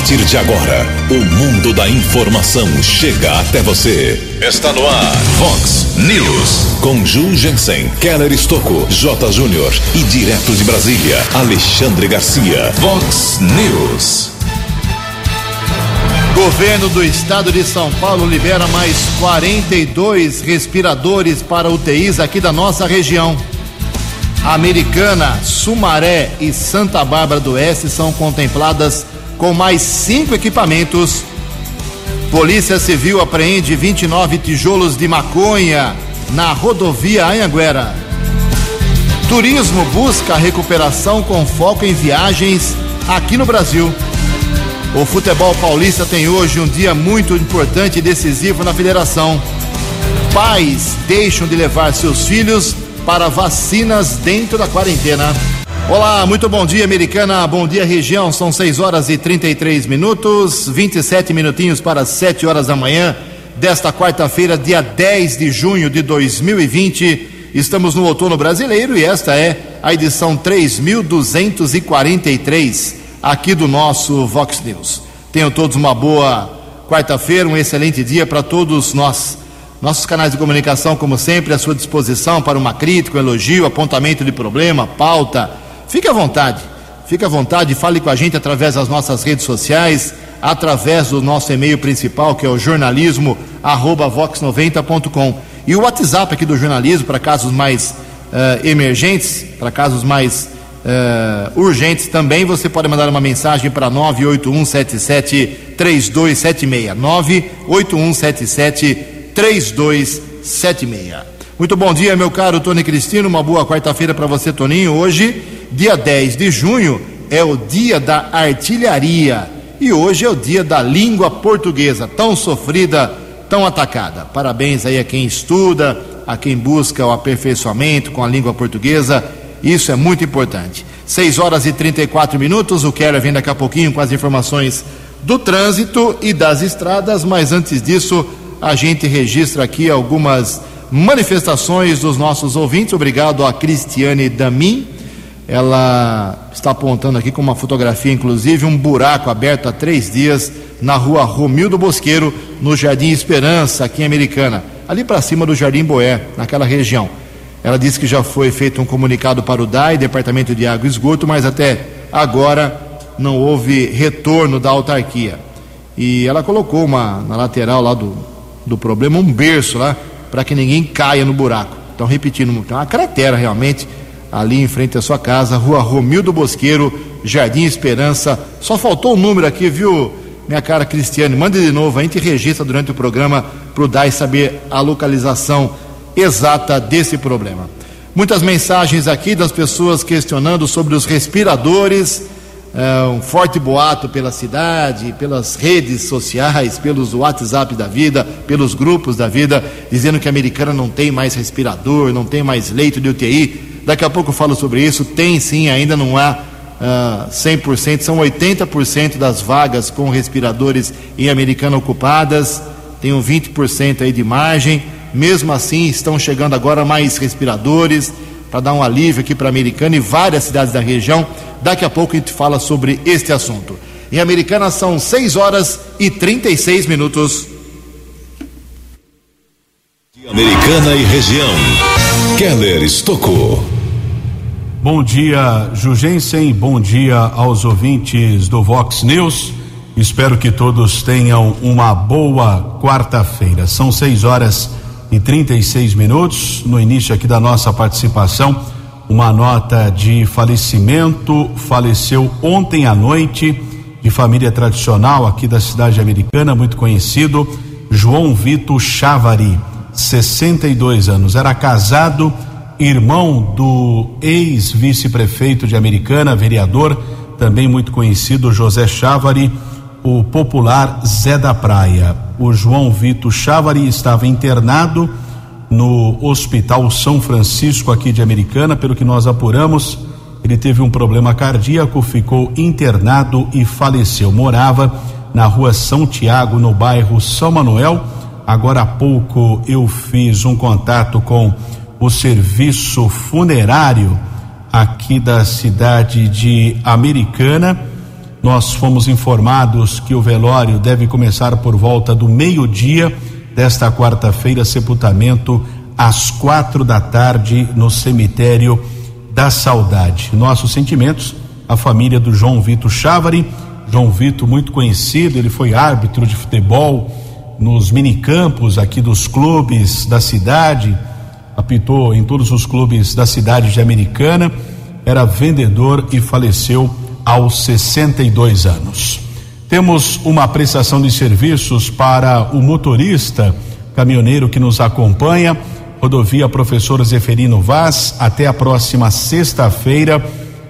partir de agora, o mundo da informação chega até você. Está no ar, Fox News. Com Ju Jensen, Keller Estocco, J. Júnior e direto de Brasília, Alexandre Garcia. Fox News. Governo do estado de São Paulo libera mais 42 respiradores para UTIs aqui da nossa região. Americana, Sumaré e Santa Bárbara do Oeste são contempladas com mais cinco equipamentos. Polícia Civil apreende 29 tijolos de maconha na rodovia Anhanguera. Turismo busca recuperação com foco em viagens aqui no Brasil. O futebol paulista tem hoje um dia muito importante e decisivo na federação. Pais deixam de levar seus filhos para vacinas dentro da quarentena. Olá, muito bom dia, americana. Bom dia, região. São 6 horas e 33 minutos, 27 minutinhos para 7 horas da manhã desta quarta-feira, dia 10 de junho de 2020. Estamos no outono brasileiro e esta é a edição 3243 aqui do nosso Vox News. Tenham todos uma boa quarta-feira, um excelente dia para todos nós. Nossos canais de comunicação, como sempre, à sua disposição para uma crítica, um elogio, apontamento de problema, pauta Fique à vontade, fique à vontade, fale com a gente através das nossas redes sociais, através do nosso e-mail principal, que é o jornalismo@vox90.com. E o WhatsApp aqui do jornalismo para casos mais uh, emergentes, para casos mais uh, urgentes também, você pode mandar uma mensagem para 98177 3276. 98177 3276. Muito bom dia, meu caro Tony Cristino. Uma boa quarta-feira para você, Toninho. Hoje Dia 10 de junho é o dia da artilharia e hoje é o dia da língua portuguesa, tão sofrida, tão atacada. Parabéns aí a quem estuda, a quem busca o aperfeiçoamento com a língua portuguesa. Isso é muito importante. 6 horas e 34 minutos. O Keller vem daqui a pouquinho com as informações do trânsito e das estradas, mas antes disso, a gente registra aqui algumas manifestações dos nossos ouvintes. Obrigado a Cristiane Damin ela está apontando aqui com uma fotografia, inclusive, um buraco aberto há três dias na rua Romildo Bosqueiro, no Jardim Esperança, aqui em Americana, ali para cima do Jardim Boé, naquela região. Ela disse que já foi feito um comunicado para o DAI, Departamento de Água e Esgoto, mas até agora não houve retorno da autarquia. E ela colocou uma na lateral lá do, do problema um berço lá para que ninguém caia no buraco. Então, repetindo, tem uma cratera realmente ali em frente à sua casa, Rua Romildo Bosqueiro, Jardim Esperança. Só faltou o um número aqui, viu, minha cara Cristiane? Mande de novo, a gente registra durante o programa para o DAI saber a localização exata desse problema. Muitas mensagens aqui das pessoas questionando sobre os respiradores, é, um forte boato pela cidade, pelas redes sociais, pelos WhatsApp da vida, pelos grupos da vida, dizendo que a americana não tem mais respirador, não tem mais leito de UTI. Daqui a pouco eu falo sobre isso. Tem sim, ainda não há uh, ah, 100%, são 80% das vagas com respiradores em Americana ocupadas. Tem um 20% aí de margem. Mesmo assim, estão chegando agora mais respiradores para dar um alívio aqui para Americana e várias cidades da região. Daqui a pouco a gente fala sobre este assunto. Em Americana são 6 horas e 36 minutos. Americana e região. Keller Estocou. Bom dia, Jugensen. Bom dia aos ouvintes do Vox News. Espero que todos tenham uma boa quarta-feira. São 6 horas e 36 minutos. No início aqui da nossa participação, uma nota de falecimento. Faleceu ontem à noite, de família tradicional aqui da cidade americana, muito conhecido, João Vitor Chavari, 62 anos. Era casado irmão do ex-vice-prefeito de Americana, vereador, também muito conhecido, José Chávari, o popular Zé da Praia. O João Vitor Chávari estava internado no Hospital São Francisco aqui de Americana, pelo que nós apuramos, ele teve um problema cardíaco, ficou internado e faleceu. Morava na rua São Tiago, no bairro São Manuel. Agora há pouco eu fiz um contato com o serviço funerário aqui da cidade de Americana Nós fomos informados que o velório deve começar por volta do meio-dia desta quarta-feira, sepultamento às quatro da tarde no cemitério da Saudade. Nossos sentimentos à família do João Vitor Chávari. João Vitor, muito conhecido, ele foi árbitro de futebol nos minicampos aqui dos clubes da cidade, apitou em todos os clubes da cidade de Americana, era vendedor e faleceu aos 62 anos. Temos uma prestação de serviços para o motorista caminhoneiro que nos acompanha, rodovia Professor Zeferino Vaz, até a próxima sexta-feira.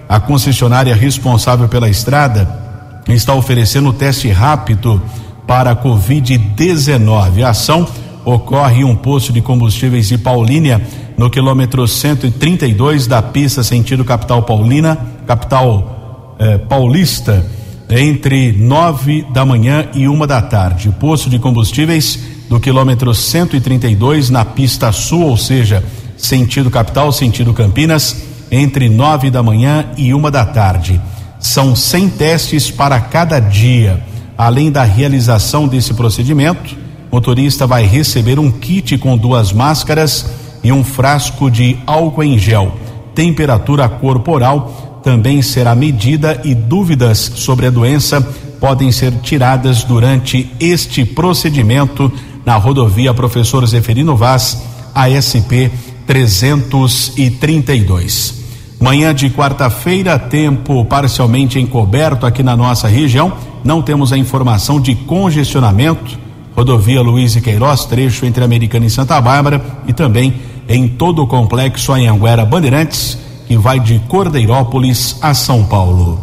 A concessionária responsável pela estrada está oferecendo teste rápido para a Covid-19. A ação ocorre em um posto de combustíveis de Paulínia, no quilômetro 132 da pista sentido capital Paulina, capital eh, paulista entre nove da manhã e uma da tarde. O posto de combustíveis do quilômetro 132 na pista sul, ou seja, sentido capital, sentido Campinas, entre nove da manhã e uma da tarde. São 100 testes para cada dia. Além da realização desse procedimento, o motorista vai receber um kit com duas máscaras e um frasco de álcool em gel. Temperatura corporal também será medida e dúvidas sobre a doença podem ser tiradas durante este procedimento na rodovia Professor Zeferino Vaz, ASP 332. Manhã de quarta-feira, tempo parcialmente encoberto aqui na nossa região. Não temos a informação de congestionamento. Rodovia Luiz e Queiroz, trecho entre Americana e Santa Bárbara e também em todo o complexo Anhanguera Bandeirantes que vai de Cordeirópolis a São Paulo.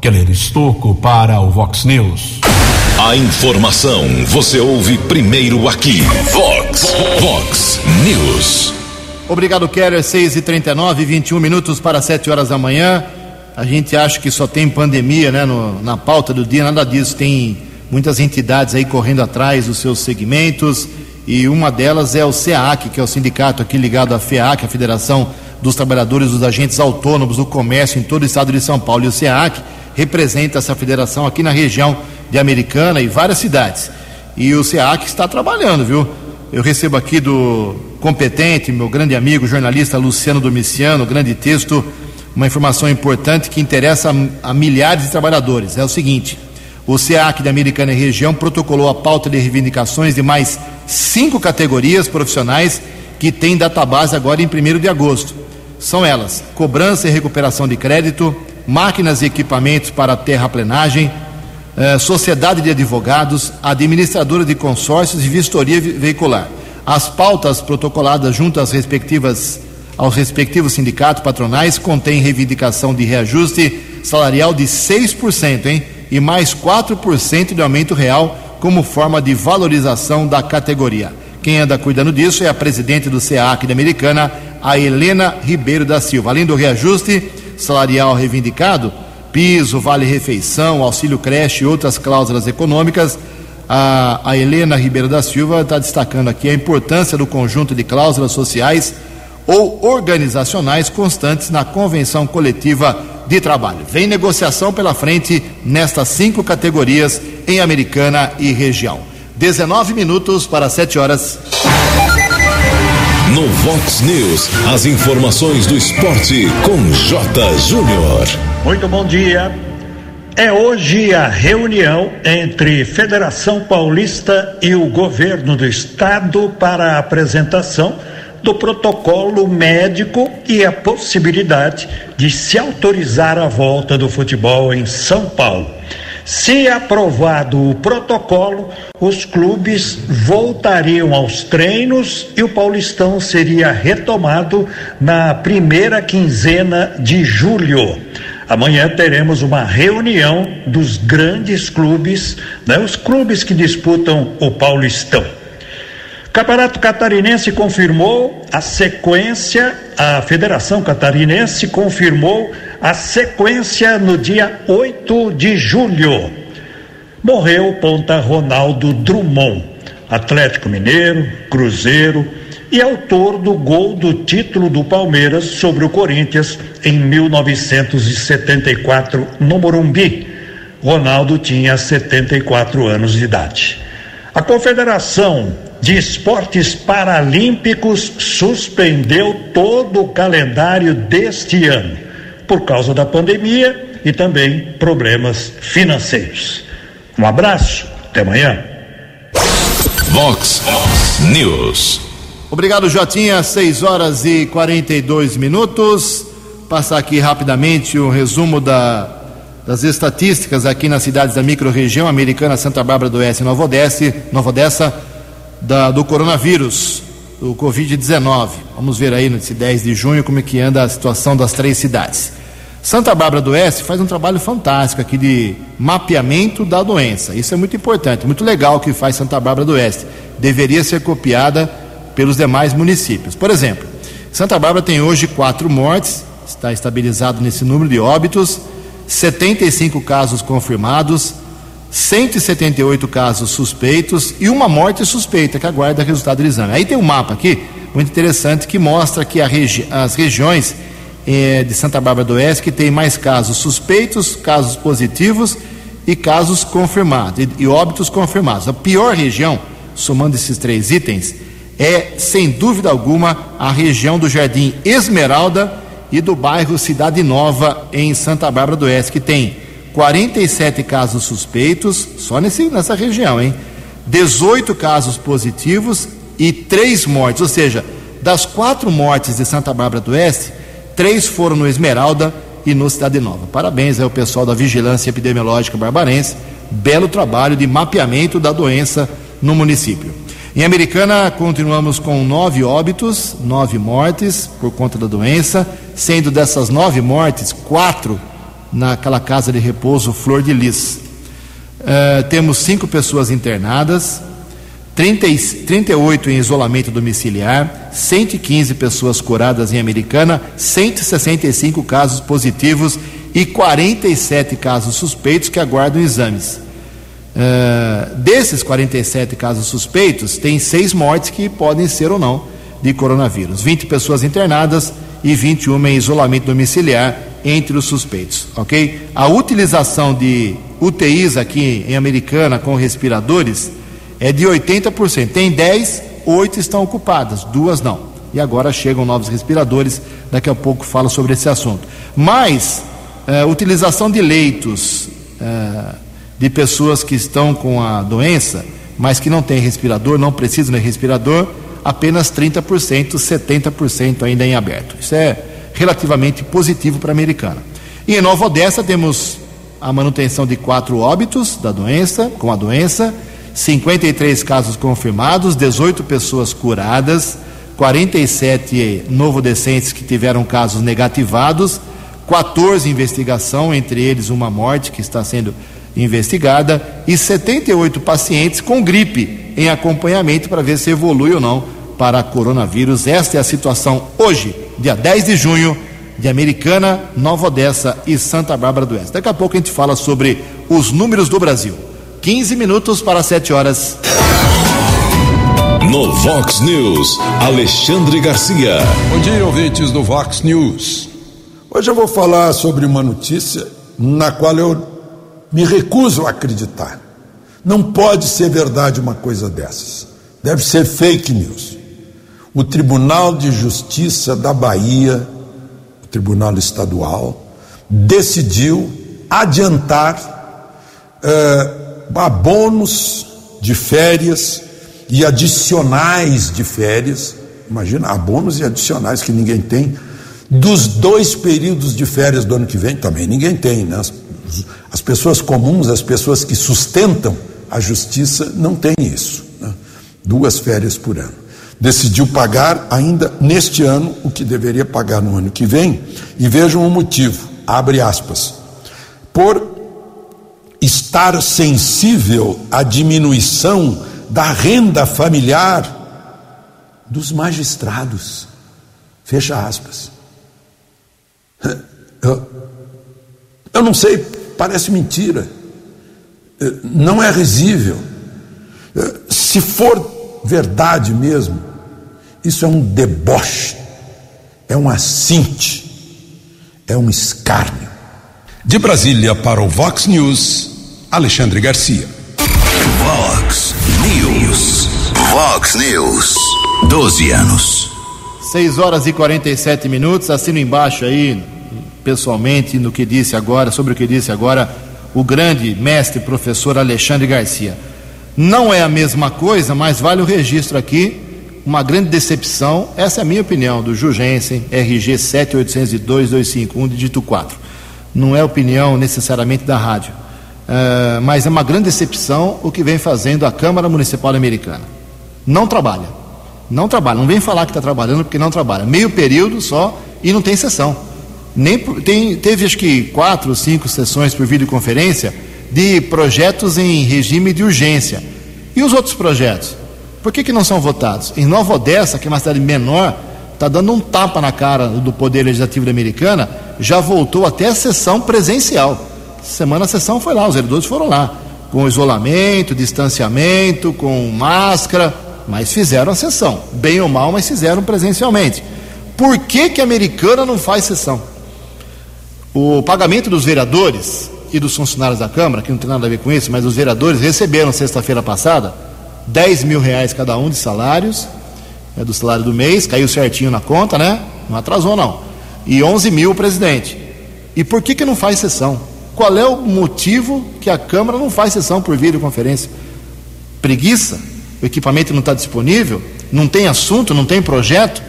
Keller Estocco para o Vox News. A informação você ouve primeiro aqui. Vox, Vox News. Obrigado, Keller. 6 e 39 21 minutos para 7 horas da manhã. A gente acha que só tem pandemia né, no, na pauta do dia, nada disso. Tem muitas entidades aí correndo atrás dos seus segmentos e uma delas é o SEAC, que é o sindicato aqui ligado à FEAC, a Federação dos trabalhadores dos agentes autônomos do comércio em todo o estado de São Paulo. E o SEAC representa essa federação aqui na região de Americana e várias cidades. E o SEAC está trabalhando, viu? Eu recebo aqui do competente, meu grande amigo, jornalista Luciano Domiciano, grande texto, uma informação importante que interessa a, a milhares de trabalhadores. É o seguinte: o SEAC da Americana e região protocolou a pauta de reivindicações de mais cinco categorias profissionais que têm database agora em 1 de agosto são elas: cobrança e recuperação de crédito, máquinas e equipamentos para terraplenagem, eh, sociedade de advogados, administradora de consórcios e vistoria veicular. As pautas protocoladas junto às respectivas aos respectivos sindicatos patronais contêm reivindicação de reajuste salarial de 6%, hein? E mais 4% de aumento real como forma de valorização da categoria. Quem anda cuidando disso é a presidente do SEAC da Americana, a Helena Ribeiro da Silva. Além do reajuste salarial reivindicado, piso, vale-refeição, auxílio creche e outras cláusulas econômicas, a, a Helena Ribeiro da Silva está destacando aqui a importância do conjunto de cláusulas sociais ou organizacionais constantes na convenção coletiva de trabalho. Vem negociação pela frente nestas cinco categorias em Americana e região. 19 minutos para 7 horas. No Vox News, as informações do esporte com J. Júnior. Muito bom dia. É hoje a reunião entre Federação Paulista e o governo do estado para a apresentação do protocolo médico e a possibilidade de se autorizar a volta do futebol em São Paulo. Se aprovado o protocolo, os clubes voltariam aos treinos e o Paulistão seria retomado na primeira quinzena de julho. Amanhã teremos uma reunião dos grandes clubes, né, os clubes que disputam o Paulistão. Campeonato Catarinense confirmou a sequência, a Federação Catarinense confirmou a sequência no dia 8 de julho. Morreu ponta Ronaldo Drummond, Atlético Mineiro, Cruzeiro e autor do gol do título do Palmeiras sobre o Corinthians em 1974 no Morumbi. Ronaldo tinha 74 anos de idade. A Confederação de Esportes Paralímpicos suspendeu todo o calendário deste ano por causa da pandemia e também problemas financeiros. Um abraço, até amanhã. Vox News. Obrigado, Jotinha. 6 horas e 42 minutos. Passar aqui rapidamente o resumo da, das estatísticas aqui nas cidades da microrregião americana Santa Bárbara do Oeste e Nova Odessa, Nova Odessa da, do coronavírus, do Covid-19. Vamos ver aí nesse 10 de junho como é que anda a situação das três cidades. Santa Bárbara do Oeste faz um trabalho fantástico aqui de mapeamento da doença. Isso é muito importante, muito legal o que faz Santa Bárbara do Oeste. Deveria ser copiada pelos demais municípios. Por exemplo, Santa Bárbara tem hoje quatro mortes, está estabilizado nesse número de óbitos, 75 casos confirmados, 178 casos suspeitos e uma morte suspeita que aguarda resultado do exame. Aí tem um mapa aqui, muito interessante, que mostra que regi as regiões eh, de Santa Bárbara do Oeste que tem mais casos suspeitos, casos positivos e casos confirmados, e, e óbitos confirmados. A pior região, somando esses três itens, é, sem dúvida alguma, a região do Jardim Esmeralda e do bairro Cidade Nova, em Santa Bárbara do Oeste, que tem 47 casos suspeitos, só nesse, nessa região, hein? 18 casos positivos e três mortes, ou seja, das quatro mortes de Santa Bárbara do Oeste, três foram no Esmeralda e no Cidade Nova. Parabéns ao pessoal da Vigilância Epidemiológica Barbarense, belo trabalho de mapeamento da doença no município. Em Americana, continuamos com nove óbitos, nove mortes por conta da doença, sendo dessas nove mortes, quatro naquela casa de repouso Flor de Lis. Uh, temos cinco pessoas internadas, 30, 38 em isolamento domiciliar, 115 pessoas curadas em Americana, 165 casos positivos e 47 casos suspeitos que aguardam exames. Uh, desses 47 casos suspeitos, tem seis mortes que podem ser ou não de coronavírus. 20 pessoas internadas e 21 em isolamento domiciliar entre os suspeitos, ok? A utilização de UTIs aqui em Americana com respiradores é de 80%. Tem 10, 8 estão ocupadas, duas não. E agora chegam novos respiradores, daqui a pouco falo sobre esse assunto. Mas, uh, utilização de leitos uh, de pessoas que estão com a doença, mas que não têm respirador, não precisam de respirador, apenas 30%, 70% ainda em aberto. Isso é relativamente positivo para a americana. E em Nova Odessa temos a manutenção de quatro óbitos da doença, com a doença, 53 casos confirmados, 18 pessoas curadas, 47 novodescentes que tiveram casos negativados, 14 investigação, entre eles uma morte que está sendo investigada, e 78 pacientes com gripe em acompanhamento para ver se evolui ou não para coronavírus. Esta é a situação hoje, dia 10 de junho, de Americana, Nova Odessa e Santa Bárbara do Oeste. Daqui a pouco a gente fala sobre os números do Brasil. 15 minutos para 7 horas. No Vox News, Alexandre Garcia. Bom dia, ouvintes do Vox News. Hoje eu vou falar sobre uma notícia na qual eu me recuso a acreditar. Não pode ser verdade uma coisa dessas. Deve ser fake news o Tribunal de Justiça da Bahia, o Tribunal Estadual, decidiu adiantar uh, abonos de férias e adicionais de férias, imagina, abonos e adicionais que ninguém tem, dos dois períodos de férias do ano que vem também ninguém tem, né? As, as pessoas comuns, as pessoas que sustentam a justiça, não têm isso, né? duas férias por ano decidiu pagar ainda neste ano o que deveria pagar no ano que vem, e vejam o motivo, abre aspas, por estar sensível à diminuição da renda familiar dos magistrados. Fecha aspas. Eu, eu não sei, parece mentira. Não é risível. Se for verdade mesmo, isso é um deboche, é um assinte, é um escárnio. De Brasília para o Vox News, Alexandre Garcia. Vox News. Vox News. 12 anos. 6 horas e 47 minutos. Assino embaixo aí, pessoalmente, no que disse agora, sobre o que disse agora o grande mestre professor Alexandre Garcia. Não é a mesma coisa, mas vale o registro aqui. Uma grande decepção, essa é a minha opinião, do Jugensen, RG 7802251, dígito 4 não é opinião necessariamente da rádio, uh, mas é uma grande decepção o que vem fazendo a Câmara Municipal Americana. Não trabalha, não trabalha, não vem falar que está trabalhando porque não trabalha. Meio período só e não tem sessão. Nem tem, teve acho que quatro ou cinco sessões por videoconferência de projetos em regime de urgência. E os outros projetos? Por que, que não são votados? Em Nova Odessa, que é uma cidade menor, está dando um tapa na cara do Poder Legislativo da Americana, já voltou até a sessão presencial. Semana a sessão foi lá, os vereadores foram lá, com isolamento, distanciamento, com máscara, mas fizeram a sessão. Bem ou mal, mas fizeram presencialmente. Por que, que a Americana não faz sessão? O pagamento dos vereadores e dos funcionários da Câmara, que não tem nada a ver com isso, mas os vereadores receberam sexta-feira passada 10 mil reais cada um de salários é do salário do mês, caiu certinho na conta, né? Não atrasou não. E 11 mil o presidente. E por que que não faz sessão? Qual é o motivo que a Câmara não faz sessão por videoconferência? Preguiça? O equipamento não está disponível? Não tem assunto? Não tem projeto?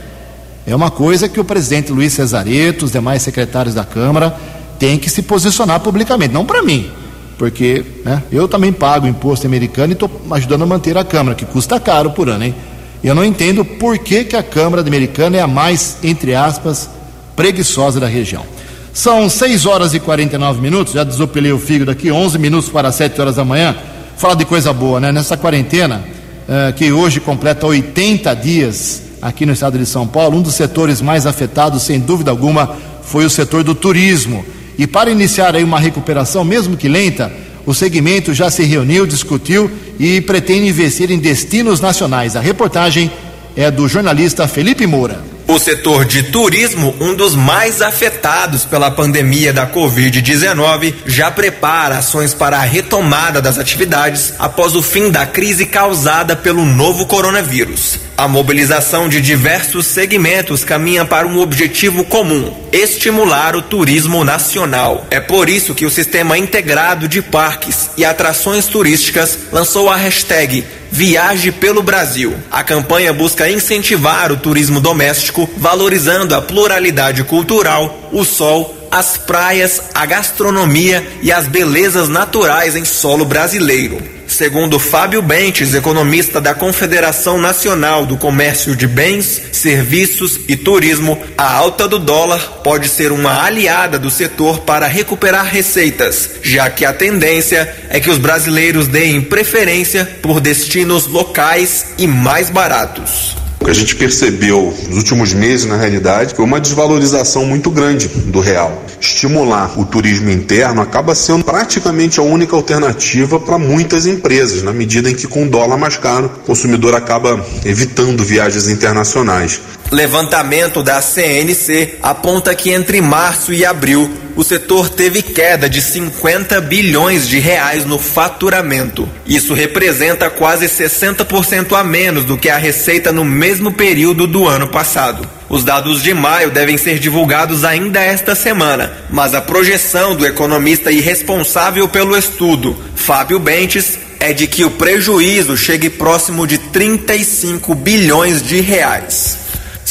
É uma coisa que o presidente Luiz Cesareto, os demais secretários da Câmara, têm que se posicionar publicamente. Não para mim, porque né, eu também pago imposto americano e estou ajudando a manter a Câmara, que custa caro por ano, hein? Eu não entendo por que, que a Câmara Americana é a mais, entre aspas, preguiçosa da região. São 6 horas e 49 minutos, já desopelei o fígado aqui, 11 minutos para 7 horas da manhã. Fala de coisa boa, né? Nessa quarentena, uh, que hoje completa 80 dias aqui no estado de São Paulo, um dos setores mais afetados, sem dúvida alguma, foi o setor do turismo. E para iniciar aí uma recuperação, mesmo que lenta, o segmento já se reuniu, discutiu e pretende investir em destinos nacionais. A reportagem é do jornalista Felipe Moura. O setor de turismo, um dos mais afetados pela pandemia da Covid-19, já prepara ações para a retomada das atividades após o fim da crise causada pelo novo coronavírus. A mobilização de diversos segmentos caminha para um objetivo comum: estimular o turismo nacional. É por isso que o Sistema Integrado de Parques e Atrações Turísticas lançou a hashtag Viaje pelo Brasil. A campanha busca incentivar o turismo doméstico, valorizando a pluralidade cultural, o sol, as praias, a gastronomia e as belezas naturais em solo brasileiro. Segundo Fábio Bentes, economista da Confederação Nacional do Comércio de Bens, Serviços e Turismo, a alta do dólar pode ser uma aliada do setor para recuperar receitas, já que a tendência é que os brasileiros deem preferência por destinos locais e mais baratos. O que a gente percebeu nos últimos meses, na realidade, foi uma desvalorização muito grande do real. Estimular o turismo interno acaba sendo praticamente a única alternativa para muitas empresas, na medida em que, com dólar mais caro, o consumidor acaba evitando viagens internacionais. Levantamento da CNC aponta que entre março e abril o setor teve queda de 50 bilhões de reais no faturamento. Isso representa quase 60% a menos do que a receita no mesmo período do ano passado. Os dados de maio devem ser divulgados ainda esta semana, mas a projeção do economista e responsável pelo estudo, Fábio Bentes, é de que o prejuízo chegue próximo de 35 bilhões de reais.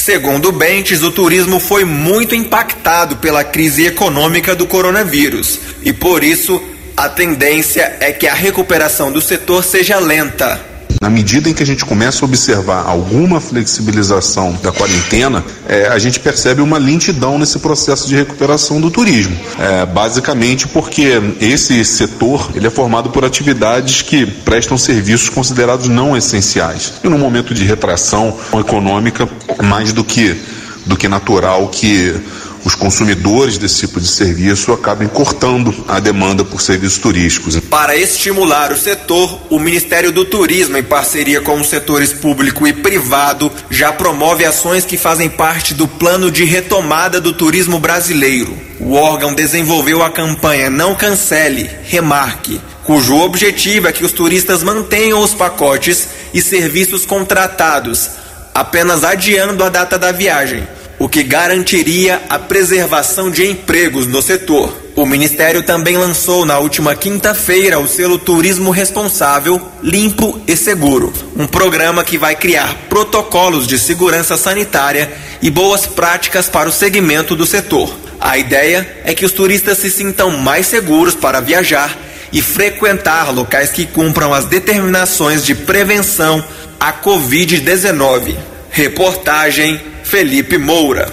Segundo Bentes, o turismo foi muito impactado pela crise econômica do coronavírus e, por isso, a tendência é que a recuperação do setor seja lenta. Na medida em que a gente começa a observar alguma flexibilização da quarentena, é, a gente percebe uma lentidão nesse processo de recuperação do turismo. É, basicamente porque esse setor ele é formado por atividades que prestam serviços considerados não essenciais. E no momento de retração econômica, mais do que, do que natural que os consumidores desse tipo de serviço acabem cortando a demanda por serviços turísticos. Para estimular o setor, o Ministério do Turismo, em parceria com os setores público e privado, já promove ações que fazem parte do plano de retomada do turismo brasileiro. O órgão desenvolveu a campanha Não Cancele, Remarque, cujo objetivo é que os turistas mantenham os pacotes e serviços contratados, apenas adiando a data da viagem, o que garantiria a preservação de empregos no setor. O Ministério também lançou na última quinta-feira o selo Turismo Responsável, Limpo e Seguro, um programa que vai criar protocolos de segurança sanitária e boas práticas para o segmento do setor. A ideia é que os turistas se sintam mais seguros para viajar e frequentar locais que cumpram as determinações de prevenção à Covid-19. Reportagem Felipe Moura.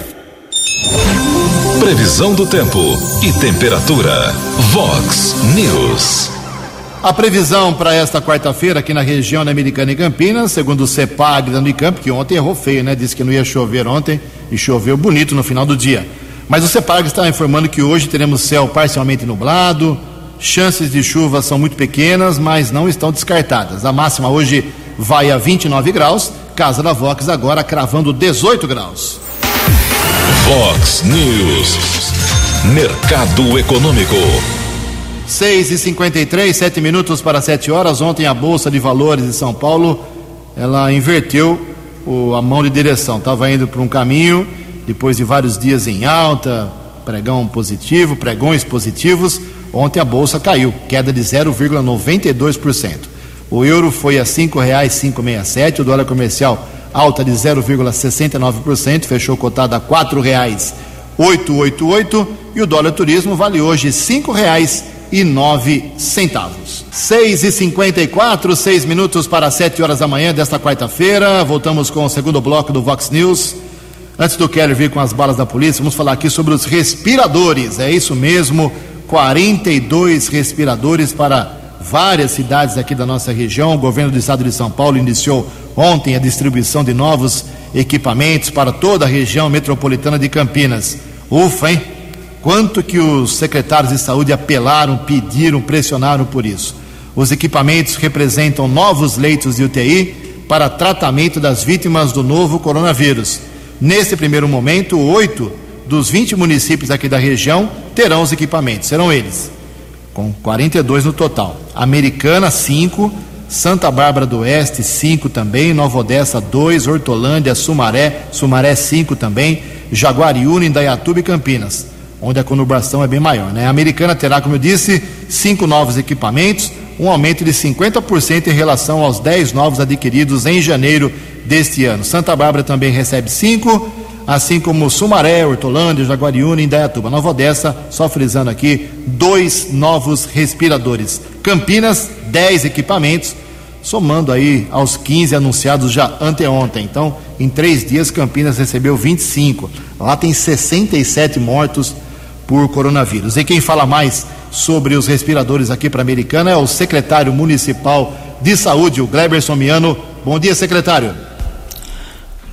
Previsão do tempo e temperatura. Vox News. A previsão para esta quarta-feira aqui na região da Americana e Campinas, segundo o CEPAG da Unicamp, que ontem errou feio, né? Disse que não ia chover ontem e choveu bonito no final do dia. Mas o CEPAG está informando que hoje teremos céu parcialmente nublado, chances de chuva são muito pequenas, mas não estão descartadas. A máxima hoje vai a 29 graus, Casa da Vox agora cravando 18 graus. Vox News. Mercado Econômico. 6 e 53 7 minutos para 7 horas. Ontem a Bolsa de Valores de São Paulo ela inverteu o, a mão de direção. Estava indo para um caminho, depois de vários dias em alta, pregão positivo, pregões positivos. Ontem a Bolsa caiu, queda de 0,92%. O euro foi a R$ 5,567, o dólar comercial alta de 0,69%, fechou cotado a R$ 4,888 e o dólar turismo vale hoje R$ 5,09 centavos. 6 e 54 6 minutos para 7 horas da manhã desta quarta-feira. Voltamos com o segundo bloco do Vox News. Antes do Kelly vir com as balas da polícia, vamos falar aqui sobre os respiradores. É isso mesmo, 42 respiradores para várias cidades aqui da nossa região. O governo do estado de São Paulo iniciou ontem a distribuição de novos equipamentos para toda a região metropolitana de Campinas. Ufa, hein? Quanto que os secretários de saúde apelaram, pediram, pressionaram por isso. Os equipamentos representam novos leitos de UTI para tratamento das vítimas do novo coronavírus. Nesse primeiro momento, oito dos 20 municípios aqui da região terão os equipamentos. Serão eles, com 42 no total. Americana, 5. Santa Bárbara do Oeste, 5 também. Nova Odessa, 2. Hortolândia, Sumaré, Sumaré, 5 também. Jaguariúna, Indaiatuba e Campinas, onde a conurbação é bem maior. Né? A Americana terá, como eu disse, cinco novos equipamentos, um aumento de 50% em relação aos 10 novos adquiridos em janeiro deste ano. Santa Bárbara também recebe cinco, assim como Sumaré, Hortolândia, Jaguariúna e Indaiatuba. Nova Odessa, só frisando aqui, dois novos respiradores. Campinas, 10 equipamentos, somando aí aos 15 anunciados já anteontem. Então, em três dias, Campinas recebeu 25. Lá tem 67 mortos por coronavírus. E quem fala mais sobre os respiradores aqui para a Americana é o secretário municipal de saúde, o Gleberson Miano. Bom dia, secretário.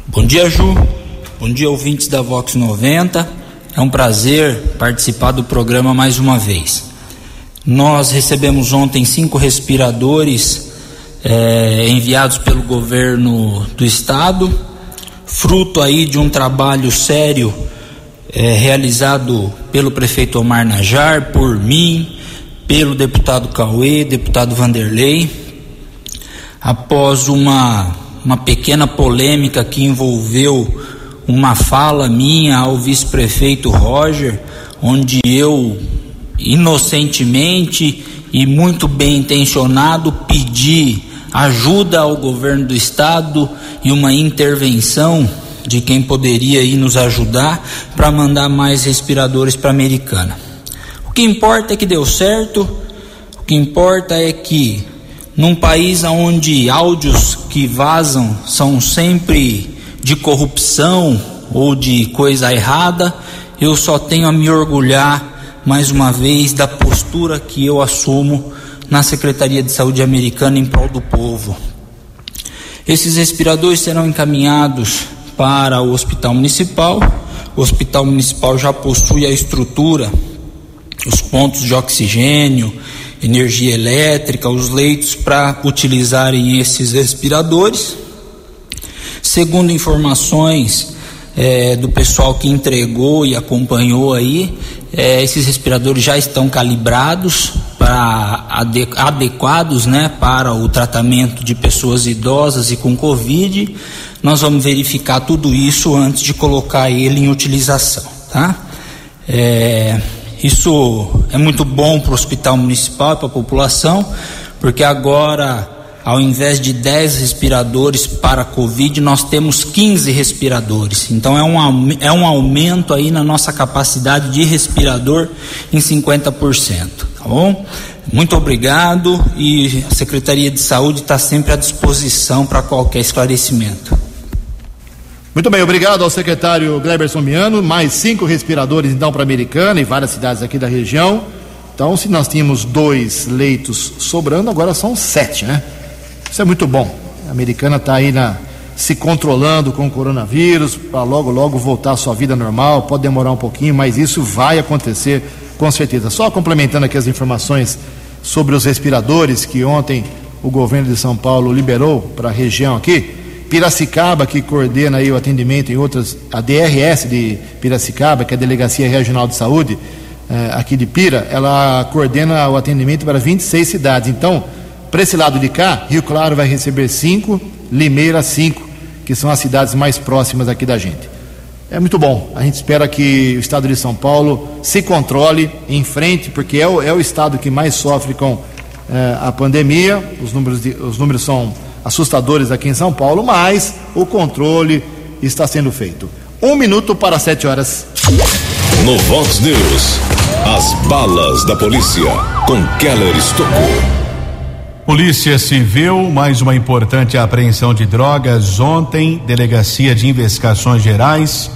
Bom dia, Ju. Bom dia, ouvintes da Vox 90. É um prazer participar do programa mais uma vez. Nós recebemos ontem cinco respiradores é, enviados pelo governo do estado, fruto aí de um trabalho sério é, realizado pelo prefeito Omar Najar, por mim, pelo deputado Cauê, deputado Vanderlei, após uma, uma pequena polêmica que envolveu uma fala minha ao vice-prefeito Roger, onde eu inocentemente e muito bem intencionado pedi ajuda ao governo do estado e uma intervenção de quem poderia ir nos ajudar para mandar mais respiradores para a Americana. O que importa é que deu certo, o que importa é que num país onde áudios que vazam são sempre de corrupção ou de coisa errada, eu só tenho a me orgulhar mais uma vez da postura que eu assumo na Secretaria de Saúde Americana em prol do povo. Esses respiradores serão encaminhados para o Hospital Municipal, o Hospital Municipal já possui a estrutura, os pontos de oxigênio, energia elétrica, os leitos para utilizarem esses respiradores. Segundo informações é, do pessoal que entregou e acompanhou aí, é, esses respiradores já estão calibrados para adequados, né, para o tratamento de pessoas idosas e com Covid. Nós vamos verificar tudo isso antes de colocar ele em utilização, tá? É, isso é muito bom para o hospital municipal e para a população, porque agora, ao invés de 10 respiradores para Covid, nós temos 15 respiradores. Então é um, é um aumento aí na nossa capacidade de respirador em 50%. Tá bom? Muito obrigado e a Secretaria de Saúde está sempre à disposição para qualquer esclarecimento. Muito bem, obrigado ao secretário Gleberson Miano. Mais cinco respiradores, então, para a Americana e várias cidades aqui da região. Então, se nós tínhamos dois leitos sobrando, agora são sete, né? Isso é muito bom. A Americana está aí na, se controlando com o coronavírus, para logo, logo voltar à sua vida normal. Pode demorar um pouquinho, mas isso vai acontecer com certeza. Só complementando aqui as informações sobre os respiradores que ontem o governo de São Paulo liberou para a região aqui. Piracicaba, que coordena aí o atendimento em outras, a DRS de Piracicaba, que é a Delegacia Regional de Saúde, eh, aqui de Pira, ela coordena o atendimento para 26 cidades. Então, para esse lado de cá, Rio Claro vai receber cinco, Limeira cinco, que são as cidades mais próximas aqui da gente. É muito bom. A gente espera que o estado de São Paulo se controle em frente, porque é o, é o estado que mais sofre com eh, a pandemia. Os números, de, os números são assustadores aqui em São Paulo, mas o controle está sendo feito. Um minuto para sete horas. No Vox News, as balas da polícia com Keller Estocou. Polícia Civil, mais uma importante apreensão de drogas. Ontem, Delegacia de Investigações Gerais,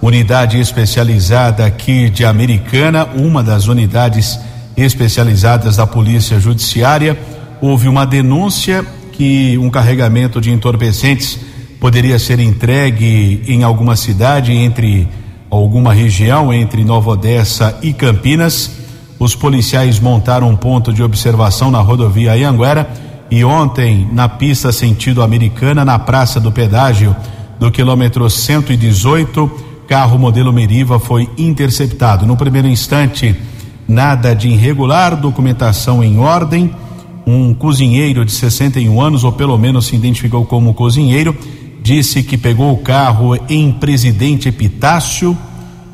unidade especializada aqui de Americana, uma das unidades especializadas da Polícia Judiciária, houve uma denúncia que um carregamento de entorpecentes poderia ser entregue em alguma cidade entre alguma região entre Nova Odessa e Campinas. Os policiais montaram um ponto de observação na rodovia Anhanguera e ontem na pista sentido americana na Praça do Pedágio do quilômetro 118, carro modelo Meriva foi interceptado. No primeiro instante, nada de irregular, documentação em ordem um cozinheiro de 61 anos, ou pelo menos se identificou como cozinheiro, disse que pegou o carro em Presidente Epitácio,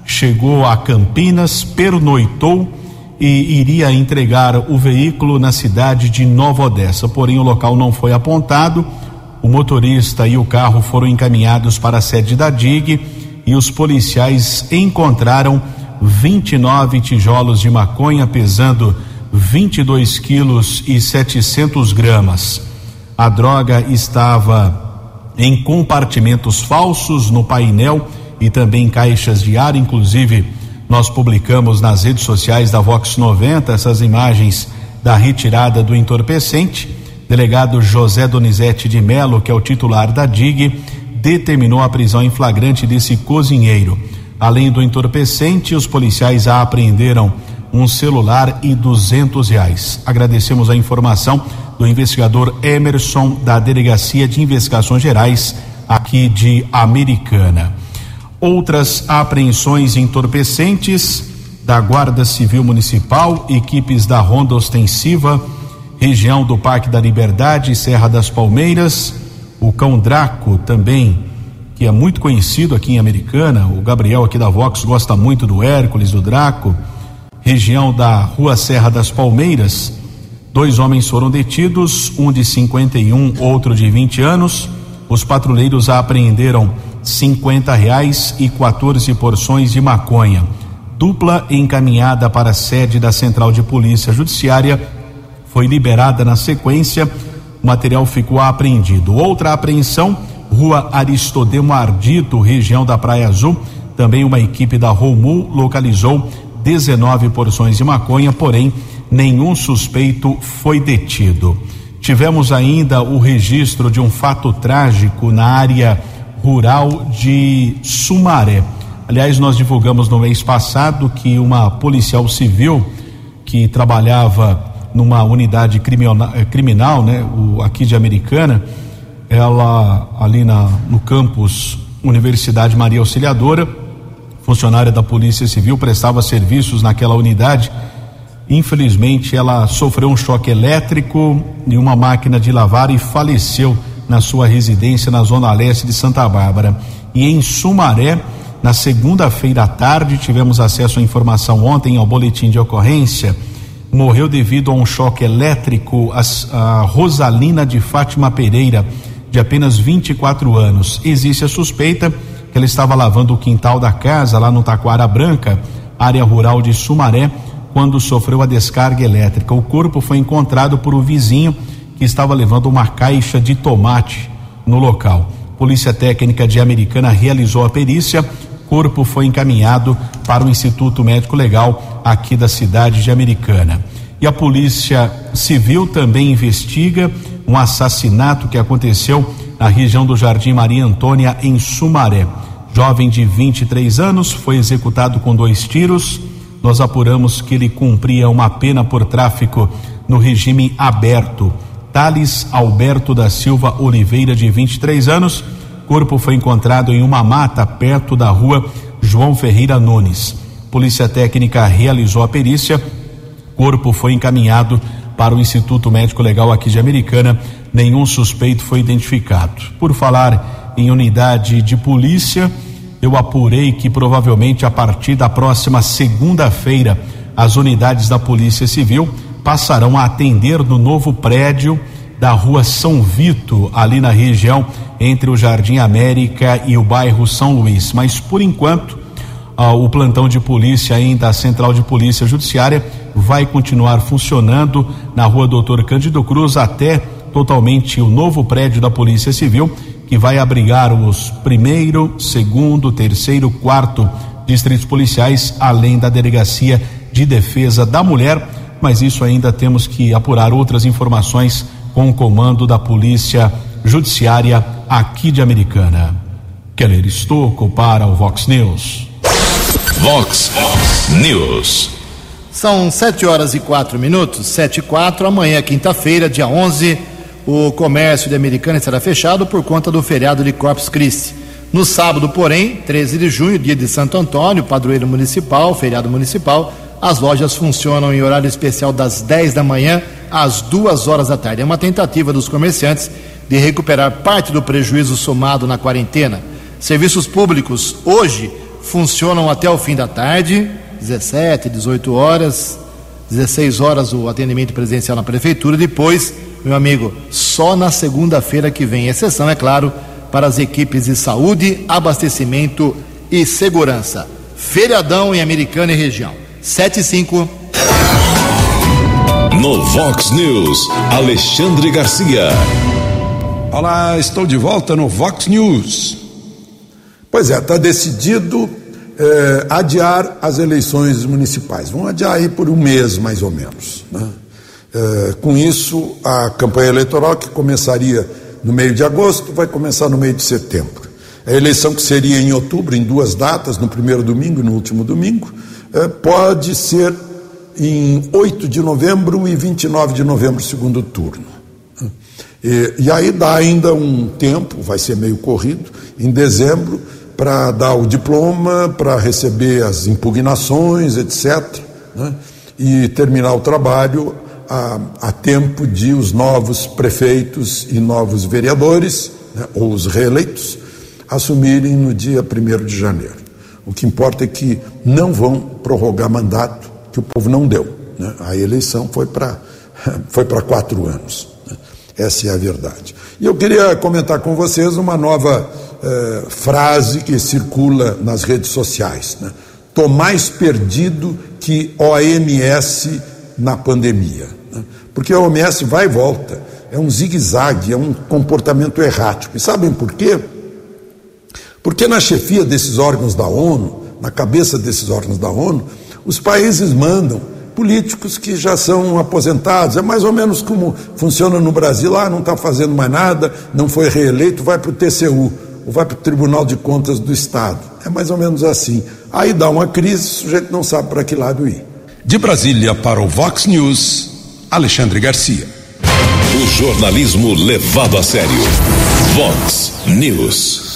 chegou a Campinas, pernoitou e iria entregar o veículo na cidade de Nova Odessa. Porém, o local não foi apontado. O motorista e o carro foram encaminhados para a sede da DIG e os policiais encontraram 29 tijolos de maconha pesando 22 quilos e 700 gramas. A droga estava em compartimentos falsos no painel e também caixas de ar, inclusive nós publicamos nas redes sociais da Vox 90 essas imagens da retirada do entorpecente. Delegado José Donizete de Melo, que é o titular da DIG, determinou a prisão em flagrante desse cozinheiro. Além do entorpecente, os policiais apreenderam um celular e duzentos reais. Agradecemos a informação do investigador Emerson da Delegacia de Investigações Gerais aqui de Americana. Outras apreensões entorpecentes da Guarda Civil Municipal, equipes da Ronda Ostensiva, região do Parque da Liberdade, Serra das Palmeiras, o Cão Draco também, que é muito conhecido aqui em Americana, o Gabriel aqui da Vox gosta muito do Hércules, do Draco região da Rua Serra das Palmeiras. Dois homens foram detidos, um de 51, outro de 20 anos. Os patrulheiros apreenderam 50 reais e 14 porções de maconha. Dupla encaminhada para a sede da Central de Polícia Judiciária foi liberada na sequência. O material ficou apreendido. Outra apreensão, Rua Aristodemo Ardito, região da Praia Azul. Também uma equipe da Romu localizou 19 porções de maconha, porém nenhum suspeito foi detido. Tivemos ainda o registro de um fato trágico na área rural de Sumaré. Aliás, nós divulgamos no mês passado que uma policial civil que trabalhava numa unidade criminal, eh, criminal né, o, aqui de Americana, ela ali na, no campus Universidade Maria Auxiliadora, funcionária da Polícia Civil, prestava serviços naquela unidade. Infelizmente, ela sofreu um choque elétrico em uma máquina de lavar e faleceu na sua residência na zona leste de Santa Bárbara. E em Sumaré, na segunda-feira à tarde, tivemos acesso à informação ontem ao boletim de ocorrência. Morreu devido a um choque elétrico a, a Rosalina de Fátima Pereira, de apenas 24 anos. Existe a suspeita que ela estava lavando o quintal da casa lá no Taquara Branca, área rural de Sumaré, quando sofreu a descarga elétrica. O corpo foi encontrado por um vizinho que estava levando uma caixa de tomate no local. Polícia Técnica de Americana realizou a perícia. Corpo foi encaminhado para o Instituto Médico Legal aqui da cidade de Americana. E a Polícia Civil também investiga um assassinato que aconteceu na região do Jardim Maria Antônia, em Sumaré. Jovem de 23 anos foi executado com dois tiros. Nós apuramos que ele cumpria uma pena por tráfico no regime aberto. Thales Alberto da Silva Oliveira, de 23 anos. Corpo foi encontrado em uma mata perto da rua João Ferreira Nunes. Polícia Técnica realizou a perícia. Corpo foi encaminhado para o Instituto Médico Legal aqui de Americana. Nenhum suspeito foi identificado. Por falar em unidade de polícia, eu apurei que provavelmente a partir da próxima segunda-feira as unidades da Polícia Civil passarão a atender no novo prédio da rua São Vito, ali na região entre o Jardim América e o bairro São Luís. Mas por enquanto, ah, o plantão de polícia ainda da Central de Polícia Judiciária vai continuar funcionando na rua Doutor Cândido Cruz até totalmente o novo prédio da Polícia Civil, que vai abrigar os primeiro, segundo, terceiro, quarto distritos policiais, além da Delegacia de Defesa da Mulher mas isso ainda temos que apurar outras informações com o comando da Polícia Judiciária aqui de Americana. Keller Estocco para o Vox News. Vox News. São sete horas e quatro minutos, sete e quatro. Amanhã, quinta-feira, dia 11, o comércio de Americana estará fechado por conta do feriado de Corpus Christi. No sábado, porém, 13 de junho, dia de Santo Antônio, padroeiro municipal, feriado municipal, as lojas funcionam em horário especial das 10 da manhã às 2 horas da tarde. É uma tentativa dos comerciantes de recuperar parte do prejuízo somado na quarentena. Serviços públicos hoje funcionam até o fim da tarde, 17, 18 horas, 16 horas o atendimento presencial na prefeitura. Depois, meu amigo, só na segunda-feira que vem. Exceção, é claro, para as equipes de saúde, abastecimento e segurança. Feriadão em Americana e região. 7 e 5. No Vox News, Alexandre Garcia. Olá, estou de volta no Vox News. Pois é, está decidido eh, adiar as eleições municipais. Vão adiar aí por um mês, mais ou menos. Né? Eh, com isso, a campanha eleitoral, que começaria no meio de agosto, vai começar no meio de setembro. A eleição que seria em outubro, em duas datas, no primeiro domingo e no último domingo, pode ser em 8 de novembro e 29 de novembro, segundo turno. E, e aí dá ainda um tempo, vai ser meio corrido, em dezembro, para dar o diploma, para receber as impugnações, etc. Né? E terminar o trabalho a, a, tempo de os novos prefeitos e novos vereadores, né, ou os reeleitos, assumirem no dia 1 de janeiro. O que importa é que não vão prorrogar mandato que o povo não deu. Né? A eleição foi para foi para quatro anos. Né? Essa é a verdade. E eu queria comentar com vocês uma nova eh, frase que circula nas redes sociais. Né? Mais perdido que OMS na pandemia. Né? Porque a OMS vai e volta. É um zigue-zague, é um comportamento errático. E sabem por quê? Porque na chefia desses órgãos da ONU, na cabeça desses órgãos da ONU, os países mandam políticos que já são aposentados. É mais ou menos como funciona no Brasil: ah, não está fazendo mais nada, não foi reeleito, vai para o TCU. ou vai para o Tribunal de Contas do Estado. É mais ou menos assim. Aí dá uma crise, o sujeito não sabe para que lado ir. De Brasília para o Vox News, Alexandre Garcia. O jornalismo levado a sério. Vox News.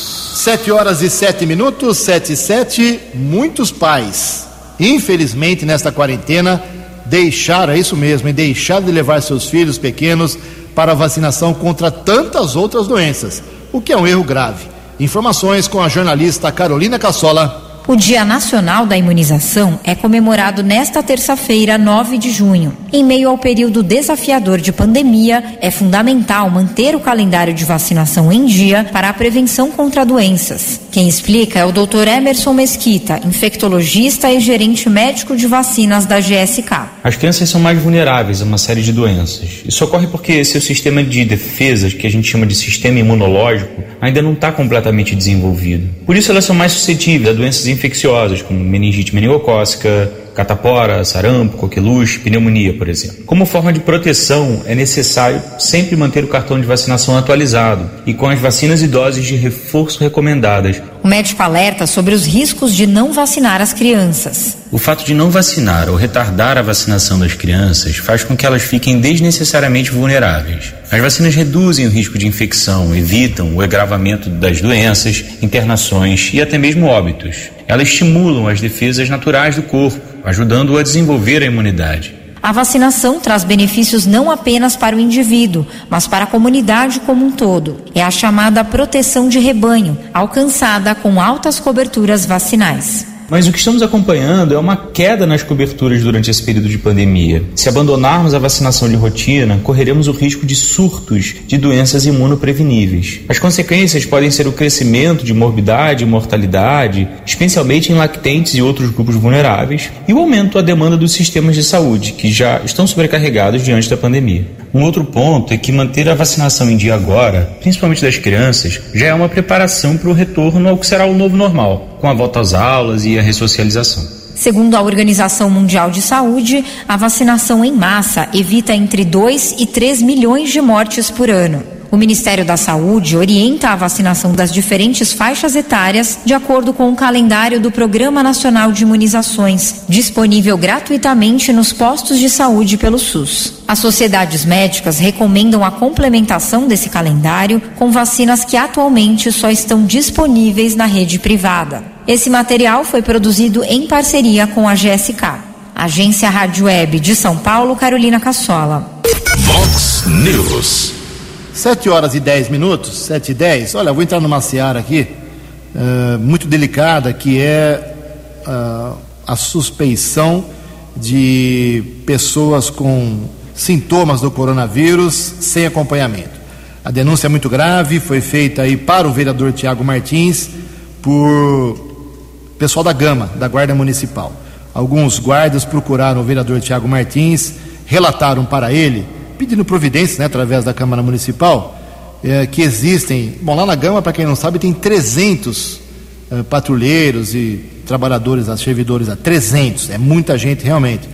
Sete horas e sete minutos, sete e sete. Muitos pais, infelizmente, nesta quarentena, deixaram, é isso mesmo, e deixaram de levar seus filhos pequenos para vacinação contra tantas outras doenças, o que é um erro grave. Informações com a jornalista Carolina Cassola. O Dia Nacional da Imunização é comemorado nesta terça-feira, 9 de junho. Em meio ao período desafiador de pandemia, é fundamental manter o calendário de vacinação em dia para a prevenção contra doenças. Quem explica é o Dr. Emerson Mesquita, infectologista e gerente médico de vacinas da GSK. As crianças são mais vulneráveis a uma série de doenças. Isso ocorre porque seu sistema de defesas, que a gente chama de sistema imunológico, ainda não está completamente desenvolvido. Por isso elas são mais suscetíveis a doenças infecciosas, como meningite meningocócica, catapora, sarampo, coqueluche, pneumonia, por exemplo. Como forma de proteção, é necessário sempre manter o cartão de vacinação atualizado e com as vacinas e doses de reforço recomendadas. O médico alerta sobre os riscos de não vacinar as crianças. O fato de não vacinar ou retardar a vacinação das crianças faz com que elas fiquem desnecessariamente vulneráveis. As vacinas reduzem o risco de infecção, evitam o agravamento das doenças, internações e até mesmo óbitos. Elas estimulam as defesas naturais do corpo, ajudando-o a desenvolver a imunidade. A vacinação traz benefícios não apenas para o indivíduo, mas para a comunidade como um todo. É a chamada proteção de rebanho, alcançada com altas coberturas vacinais. Mas o que estamos acompanhando é uma queda nas coberturas durante esse período de pandemia. Se abandonarmos a vacinação de rotina, correremos o risco de surtos de doenças imunopreveníveis. As consequências podem ser o crescimento de morbidade e mortalidade, especialmente em lactentes e outros grupos vulneráveis, e o aumento da demanda dos sistemas de saúde, que já estão sobrecarregados diante da pandemia. Um outro ponto é que manter a vacinação em dia agora, principalmente das crianças, já é uma preparação para o retorno ao que será o novo normal, com a volta às aulas e a ressocialização. Segundo a Organização Mundial de Saúde, a vacinação em massa evita entre 2 e 3 milhões de mortes por ano. O Ministério da Saúde orienta a vacinação das diferentes faixas etárias de acordo com o calendário do Programa Nacional de Imunizações, disponível gratuitamente nos postos de saúde pelo SUS. As sociedades médicas recomendam a complementação desse calendário com vacinas que atualmente só estão disponíveis na rede privada. Esse material foi produzido em parceria com a GSK. Agência Rádio Web de São Paulo, Carolina Cassola. Vox News. 7 horas e 10 minutos, 7 e 10. Olha, vou entrar numa seara aqui uh, muito delicada, que é uh, a suspeição de pessoas com sintomas do coronavírus sem acompanhamento. A denúncia é muito grave, foi feita aí para o vereador Tiago Martins por pessoal da Gama, da Guarda Municipal. Alguns guardas procuraram o vereador Tiago Martins, relataram para ele pedindo providências, né, através da Câmara Municipal, é, que existem. Bom, lá na Gama, para quem não sabe, tem 300 é, patrulheiros e trabalhadores, servidores, 300, é muita gente realmente.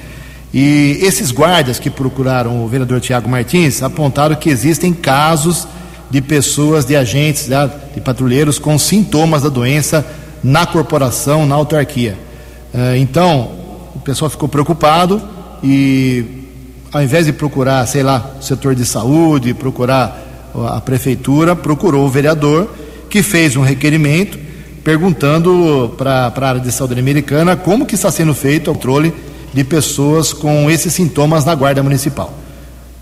E esses guardas que procuraram o vereador Tiago Martins apontaram que existem casos de pessoas, de agentes, né, de patrulheiros com sintomas da doença na corporação, na autarquia. É, então, o pessoal ficou preocupado e ao invés de procurar, sei lá, o setor de saúde, procurar a prefeitura, procurou o vereador, que fez um requerimento perguntando para a área de saúde americana como que está sendo feito o controle de pessoas com esses sintomas na guarda municipal.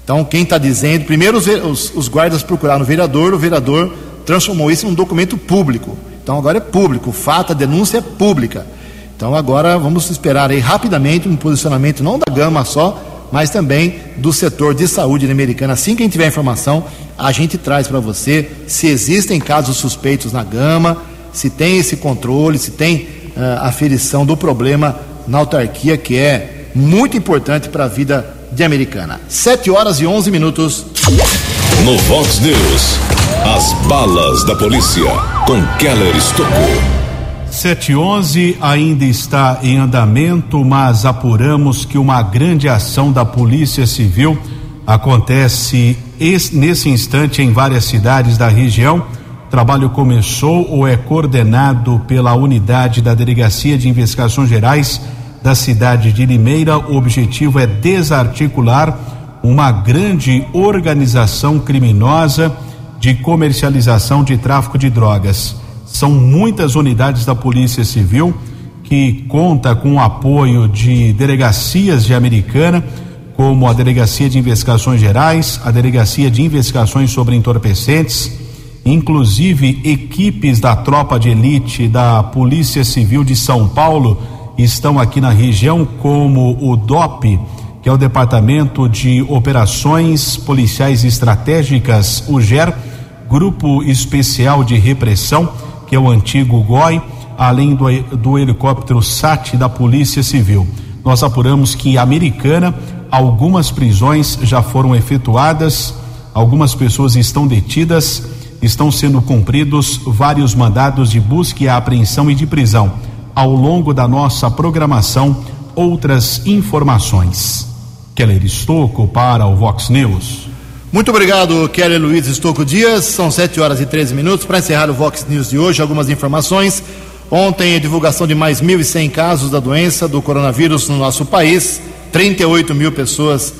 Então, quem está dizendo, primeiro os, os, os guardas procuraram o vereador, o vereador transformou isso num documento público. Então agora é público, o fato, a denúncia é pública. Então agora vamos esperar aí rapidamente um posicionamento não da Gama só, mas também do setor de saúde americana. Assim que a gente tiver informação, a gente traz para você se existem casos suspeitos na gama, se tem esse controle, se tem uh, aferição do problema na autarquia, que é muito importante para a vida de americana. 7 horas e 11 minutos. No Vox News, as balas da polícia com Keller Estocou. 711 ainda está em andamento, mas apuramos que uma grande ação da Polícia Civil acontece nesse instante em várias cidades da região, trabalho começou ou é coordenado pela unidade da Delegacia de Investigações Gerais da cidade de Limeira. O objetivo é desarticular uma grande organização criminosa de comercialização de tráfico de drogas. São muitas unidades da Polícia Civil que conta com o apoio de delegacias de Americana, como a Delegacia de Investigações Gerais, a Delegacia de Investigações sobre Entorpecentes, inclusive equipes da tropa de elite da Polícia Civil de São Paulo estão aqui na região, como o DOP, que é o Departamento de Operações Policiais Estratégicas, o GER, Grupo Especial de Repressão, que é o antigo GOI, além do, do helicóptero SAT da Polícia Civil. Nós apuramos que em Americana algumas prisões já foram efetuadas, algumas pessoas estão detidas, estão sendo cumpridos vários mandados de busca e apreensão e de prisão. Ao longo da nossa programação, outras informações. Keller Estocco para o Vox News. Muito obrigado, Kelly Luiz Estocco Dias. São 7 horas e 13 minutos. Para encerrar o Vox News de hoje, algumas informações. Ontem, a divulgação de mais 1.100 casos da doença do coronavírus no nosso país. 38 mil pessoas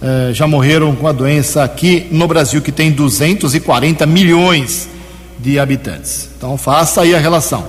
eh, já morreram com a doença aqui no Brasil, que tem 240 milhões de habitantes. Então, faça aí a relação.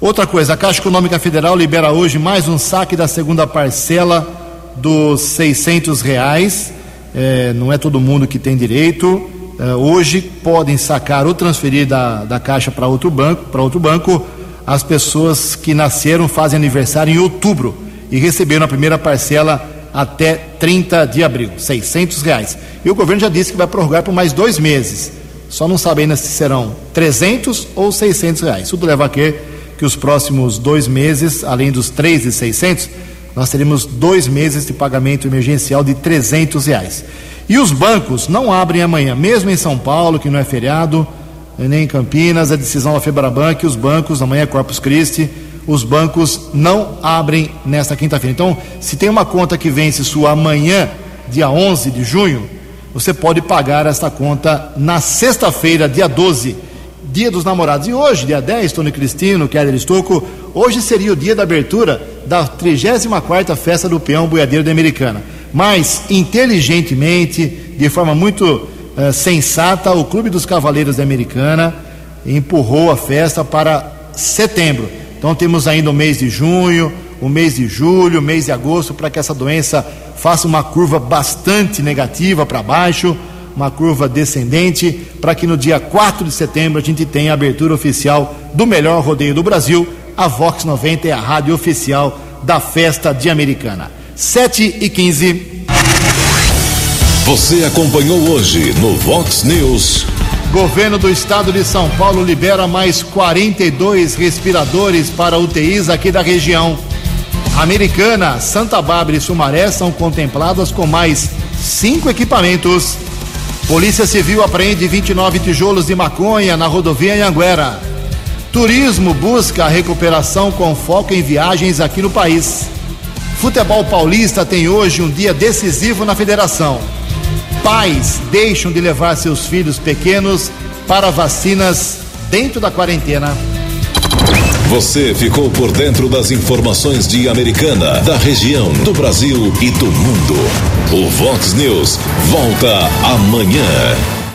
Outra coisa, a Caixa Econômica Federal libera hoje mais um saque da segunda parcela dos 600 reais. Eh, não é todo mundo que tem direito. Eh, hoje podem sacar ou transferir da, da Caixa para outro banco, para outro banco as pessoas que nasceram, fazem aniversário em outubro e receberam a primeira parcela até 30 de abril, 600 reais. E o governo já disse que vai prorrogar por mais dois meses. Só não sabe ainda se serão 300 ou 600 reais. Tudo leva a que os próximos dois meses, além dos 3,600, nós teremos dois meses de pagamento emergencial de 300 reais. E os bancos não abrem amanhã, mesmo em São Paulo, que não é feriado, nem em Campinas, a decisão da Febraban que os bancos, amanhã é Corpus Christi, os bancos não abrem nesta quinta-feira. Então, se tem uma conta que vence sua amanhã, dia 11 de junho, você pode pagar esta conta na sexta-feira, dia 12, dia dos namorados. E hoje, dia 10, Tony Cristino, Keller Estocco, hoje seria o dia da abertura da 34ª Festa do Peão Boiadeiro da Americana. Mas, inteligentemente, de forma muito uh, sensata, o Clube dos Cavaleiros da Americana empurrou a festa para setembro. Então temos ainda o mês de junho, o mês de julho, o mês de agosto, para que essa doença faça uma curva bastante negativa para baixo, uma curva descendente, para que no dia 4 de setembro a gente tenha a abertura oficial do melhor rodeio do Brasil. A Vox 90 é a rádio oficial da festa de Americana. 7 e 15. Você acompanhou hoje no Vox News. Governo do estado de São Paulo libera mais 42 respiradores para UTIs aqui da região. Americana, Santa Bárbara e Sumaré são contempladas com mais cinco equipamentos. Polícia Civil apreende 29 tijolos de maconha na rodovia Anguera. Turismo busca a recuperação com foco em viagens aqui no país. Futebol paulista tem hoje um dia decisivo na federação. Pais deixam de levar seus filhos pequenos para vacinas dentro da quarentena. Você ficou por dentro das informações de Americana, da região, do Brasil e do mundo. O Vox News volta amanhã.